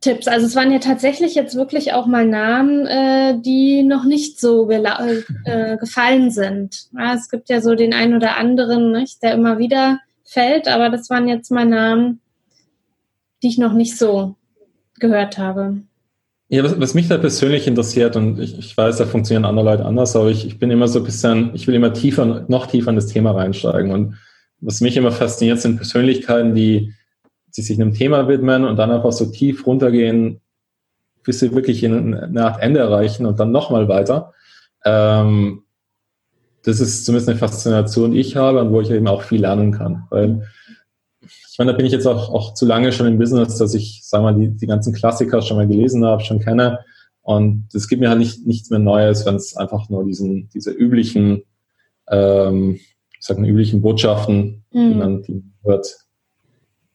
Tipps. Also es waren ja tatsächlich jetzt wirklich auch mal Namen, äh, die noch nicht so äh, gefallen sind. Ja, es gibt ja so den einen oder anderen, nicht, der immer wieder fällt, aber das waren jetzt mal Namen, die ich noch nicht so gehört habe. Ja, was, was mich da persönlich interessiert, und ich, ich weiß, da funktionieren andere Leute anders, aber ich, ich bin immer so ein bisschen, ich will immer tiefer, noch tiefer in das Thema reinsteigen. Und was mich immer fasziniert, sind Persönlichkeiten, die die sich einem Thema widmen und dann einfach so tief runtergehen, bis sie wirklich eine Art Ende erreichen und dann nochmal weiter. Ähm, das ist zumindest eine Faszination, die ich habe und wo ich eben auch viel lernen kann. Weil ich meine, da bin ich jetzt auch, auch zu lange schon im Business, dass ich, wir mal, die, die ganzen Klassiker schon mal gelesen habe, schon kenne. Und es gibt mir halt nicht, nichts mehr Neues, wenn es einfach nur diesen, diese üblichen, ähm, ich sag mal, üblichen Botschaften, mhm. die man die hört,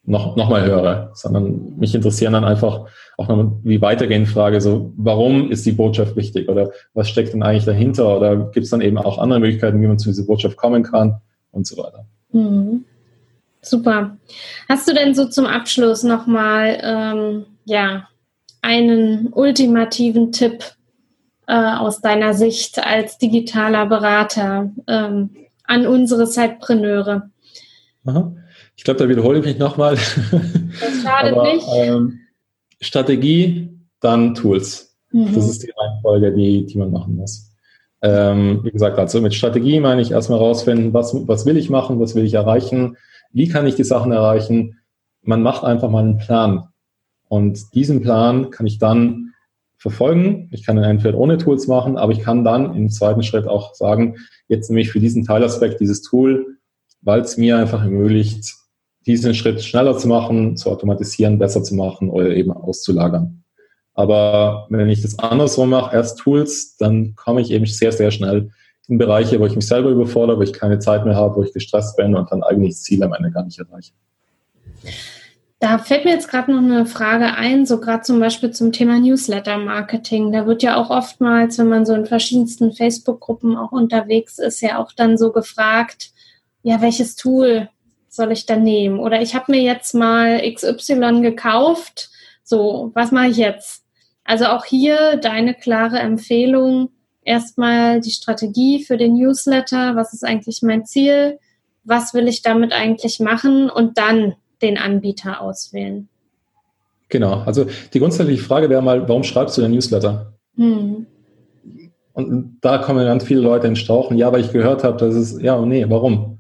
noch, noch mal höre, sondern mich interessieren dann einfach auch noch die weitergehende Frage, so warum ist die Botschaft wichtig oder was steckt denn eigentlich dahinter oder gibt es dann eben auch andere Möglichkeiten, wie man zu dieser Botschaft kommen kann und so weiter. Mhm. Super. Hast du denn so zum Abschluss nochmal ähm, ja, einen ultimativen Tipp äh, aus deiner Sicht als digitaler Berater ähm, an unsere Zeitpreneure? Aha. Ich glaube, da wiederhole ich mich nochmal. Das schadet Aber, nicht. Ähm, Strategie, dann Tools. Mhm. Das ist die Reihenfolge, die, die man machen muss. Ähm, wie gesagt, also mit Strategie meine ich erstmal rausfinden, was, was will ich machen, was will ich erreichen, wie kann ich die Sachen erreichen. Man macht einfach mal einen Plan. Und diesen Plan kann ich dann verfolgen. Ich kann ihn entweder ohne Tools machen, aber ich kann dann im zweiten Schritt auch sagen, jetzt nehme ich für diesen Teilaspekt dieses Tool, weil es mir einfach ermöglicht, diesen Schritt schneller zu machen, zu automatisieren, besser zu machen oder eben auszulagern. Aber wenn ich das andersrum mache, erst Tools, dann komme ich eben sehr, sehr schnell in Bereiche, wo ich mich selber überfordere, wo ich keine Zeit mehr habe, wo ich gestresst bin und dann eigentlich das Ziel am Ende gar nicht erreiche. Da fällt mir jetzt gerade noch eine Frage ein, so gerade zum Beispiel zum Thema Newsletter-Marketing. Da wird ja auch oftmals, wenn man so in verschiedensten Facebook-Gruppen auch unterwegs ist, ja auch dann so gefragt, ja, welches Tool soll ich dann nehmen? Oder ich habe mir jetzt mal XY gekauft. So, was mache ich jetzt? Also auch hier deine klare Empfehlung. Erstmal die Strategie für den Newsletter. Was ist eigentlich mein Ziel? Was will ich damit eigentlich machen? Und dann den Anbieter auswählen. Genau. Also die grundsätzliche Frage wäre mal, warum schreibst du den Newsletter? Hm. Und da kommen ganz viele Leute in Strauchen. Ja, weil ich gehört habe, dass es, ja und nee, warum?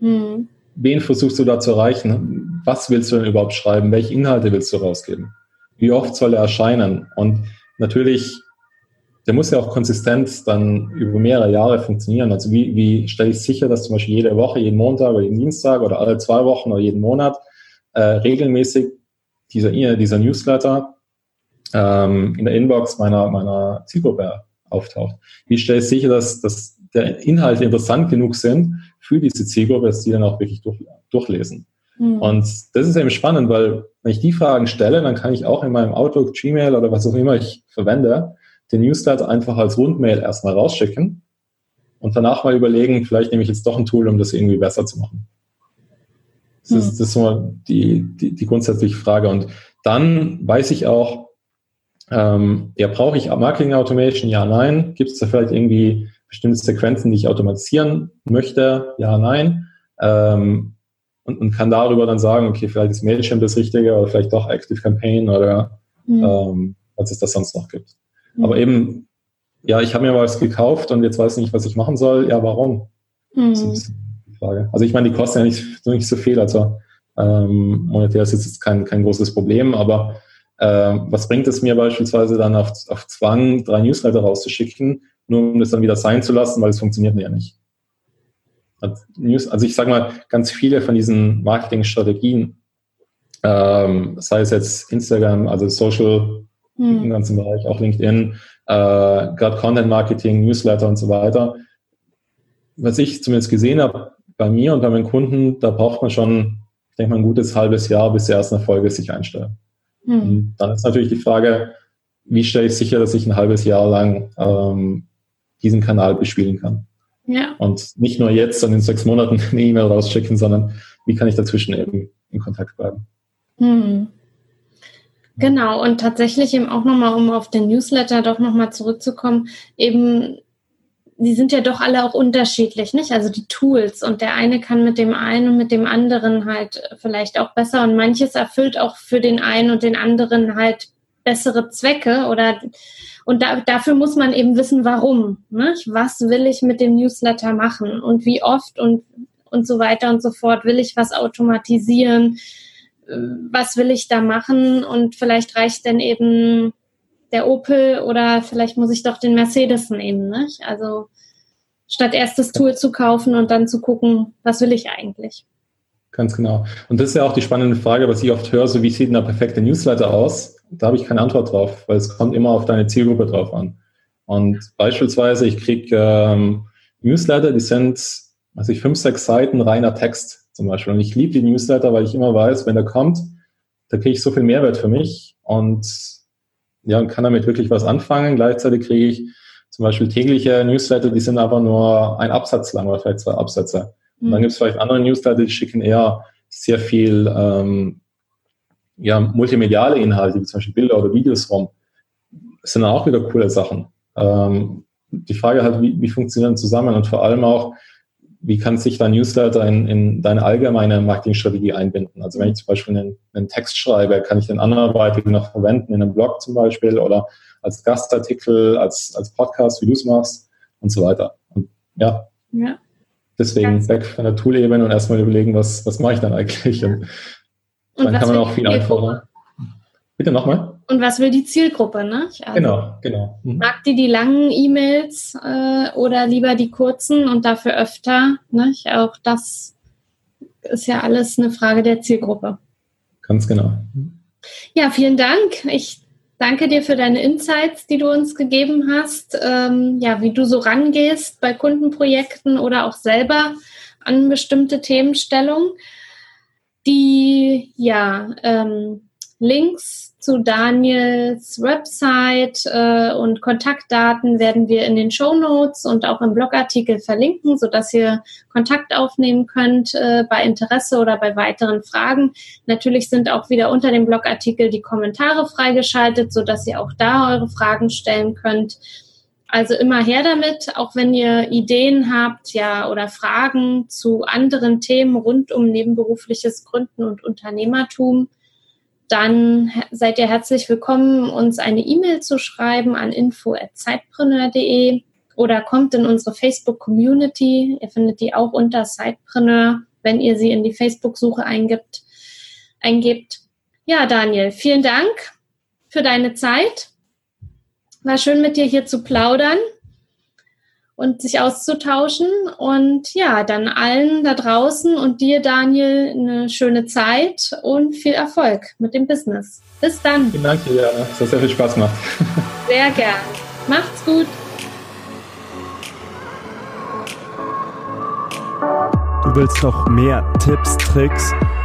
Hm wen versuchst du da zu erreichen? Was willst du denn überhaupt schreiben? Welche Inhalte willst du rausgeben? Wie oft soll er erscheinen? Und natürlich, der muss ja auch konsistent dann über mehrere Jahre funktionieren. Also wie, wie stelle ich sicher, dass zum Beispiel jede Woche, jeden Montag oder jeden Dienstag oder alle zwei Wochen oder jeden Monat äh, regelmäßig dieser, dieser Newsletter ähm, in der Inbox meiner, meiner Zielgruppe auftaucht? Wie stelle ich sicher, dass, dass der Inhalte interessant genug sind für diese Zielgruppe, dass die dann auch wirklich durch, durchlesen. Mhm. Und das ist eben spannend, weil wenn ich die Fragen stelle, dann kann ich auch in meinem Outlook, Gmail oder was auch immer ich verwende, den Newsletter einfach als Rundmail erstmal rausschicken und danach mal überlegen, vielleicht nehme ich jetzt doch ein Tool, um das irgendwie besser zu machen. Das, mhm. ist, das ist so die, die, die grundsätzliche Frage. Und dann weiß ich auch, Ähm, ja, brauche ich Marketing Automation? Ja, nein. Gibt es da vielleicht irgendwie bestimmte Sequenzen, die ich automatisieren möchte? Ja, nein. Ähm, und, und kann darüber dann sagen, okay, vielleicht ist Mailchimp das Richtige oder vielleicht doch Active Campaign oder mhm. ähm, was es da sonst noch gibt. Mhm. Aber eben, ja, ich habe mir was gekauft und jetzt weiß ich nicht, was ich machen soll. Ja, warum? Mhm. Das ist die Frage. Also ich meine, die kosten ja nicht, nicht so viel. Also ähm, monetär ist jetzt kein, kein großes Problem, aber äh, was bringt es mir beispielsweise dann auf, auf Zwang, drei Newsletter rauszuschicken, nur um das dann wieder sein zu lassen, weil es funktioniert ja nicht. Also ich sage mal, ganz viele von diesen Marketingstrategien, ähm, sei es jetzt Instagram, also Social hm. im ganzen Bereich, auch LinkedIn, äh, gerade Content Marketing, Newsletter und so weiter. Was ich zumindest gesehen habe bei mir und bei meinen Kunden, da braucht man schon, ich denke mal, ein gutes halbes Jahr, bis die ersten Erfolge sich einstellen. Hm. dann ist natürlich die Frage, wie stelle ich sicher, dass ich ein halbes Jahr lang ähm, diesen Kanal bespielen kann? Ja. Und nicht nur jetzt, sondern in sechs Monaten eine E-Mail rausschicken, sondern wie kann ich dazwischen eben in Kontakt bleiben? Hm. Genau, und tatsächlich eben auch nochmal, um auf den Newsletter doch nochmal zurückzukommen, eben, die sind ja doch alle auch unterschiedlich, nicht? Also die Tools und der eine kann mit dem einen und mit dem anderen halt vielleicht auch besser und manches erfüllt auch für den einen und den anderen halt bessere Zwecke oder und da, dafür muss man eben wissen, warum. Nicht? Was will ich mit dem Newsletter machen und wie oft und, und so weiter und so fort. Will ich was automatisieren? Was will ich da machen? Und vielleicht reicht dann eben der Opel oder vielleicht muss ich doch den Mercedes nehmen. Nicht? Also statt erst das Tool zu kaufen und dann zu gucken, was will ich eigentlich. Ganz genau. Und das ist ja auch die spannende Frage, was ich oft höre, so wie sieht denn der perfekte Newsletter aus? Da habe ich keine Antwort drauf, weil es kommt immer auf deine Zielgruppe drauf an. Und beispielsweise, ich kriege ähm, Newsletter, die sind, also ich fünf, sechs Seiten reiner Text zum Beispiel. Und ich liebe die Newsletter, weil ich immer weiß, wenn der kommt, da kriege ich so viel Mehrwert für mich und ja, und kann damit wirklich was anfangen. Gleichzeitig kriege ich zum Beispiel tägliche Newsletter, die sind aber nur ein Absatz lang oder vielleicht zwei Absätze. Und dann mhm. gibt es vielleicht andere Newsletter, die schicken eher sehr viel ähm, ja, multimediale Inhalte, wie zum Beispiel Bilder oder Videos rum. Das sind auch wieder coole Sachen. Ähm, die Frage halt, wie, wie funktionieren zusammen und vor allem auch, wie kann sich dein Newsletter in, in deine allgemeine Marketingstrategie einbinden? Also wenn ich zum Beispiel einen, einen Text schreibe, kann ich den anderweitig noch verwenden in einem Blog zum Beispiel oder als Gastartikel, als, als Podcast, wie du es machst und so weiter. Und ja, ja. Deswegen Ganz weg von der Tool-Ebene und erstmal überlegen, was, was mache ich dann eigentlich? Und, und dann kann man auch viel einfacher. Bitte nochmal. Und was will die Zielgruppe, ne? Also genau, genau. Mhm. Mag die die langen E-Mails äh, oder lieber die kurzen und dafür öfter? Ne? Auch das ist ja alles eine Frage der Zielgruppe. Ganz genau. Ja, vielen Dank. Ich Danke dir für deine Insights, die du uns gegeben hast. Ähm, ja, wie du so rangehst bei Kundenprojekten oder auch selber an bestimmte Themenstellungen. Die ja ähm, Links zu Daniels Website äh, und Kontaktdaten werden wir in den Show Notes und auch im Blogartikel verlinken, sodass ihr Kontakt aufnehmen könnt äh, bei Interesse oder bei weiteren Fragen. Natürlich sind auch wieder unter dem Blogartikel die Kommentare freigeschaltet, sodass ihr auch da eure Fragen stellen könnt. Also immer her damit, auch wenn ihr Ideen habt, ja, oder Fragen zu anderen Themen rund um nebenberufliches Gründen und Unternehmertum dann seid ihr herzlich willkommen, uns eine E-Mail zu schreiben an info@zeitpreneur.de oder kommt in unsere Facebook-Community. Ihr findet die auch unter Zeitpreneur, wenn ihr sie in die Facebook-Suche eingibt, eingibt. Ja, Daniel, vielen Dank für deine Zeit. War schön mit dir hier zu plaudern und sich auszutauschen. Und ja, dann allen da draußen und dir, Daniel, eine schöne Zeit und viel Erfolg mit dem Business. Bis dann. Vielen Dank, Juliane. Es hat sehr viel Spaß gemacht. Sehr gern. Macht's gut. Du willst noch mehr Tipps, Tricks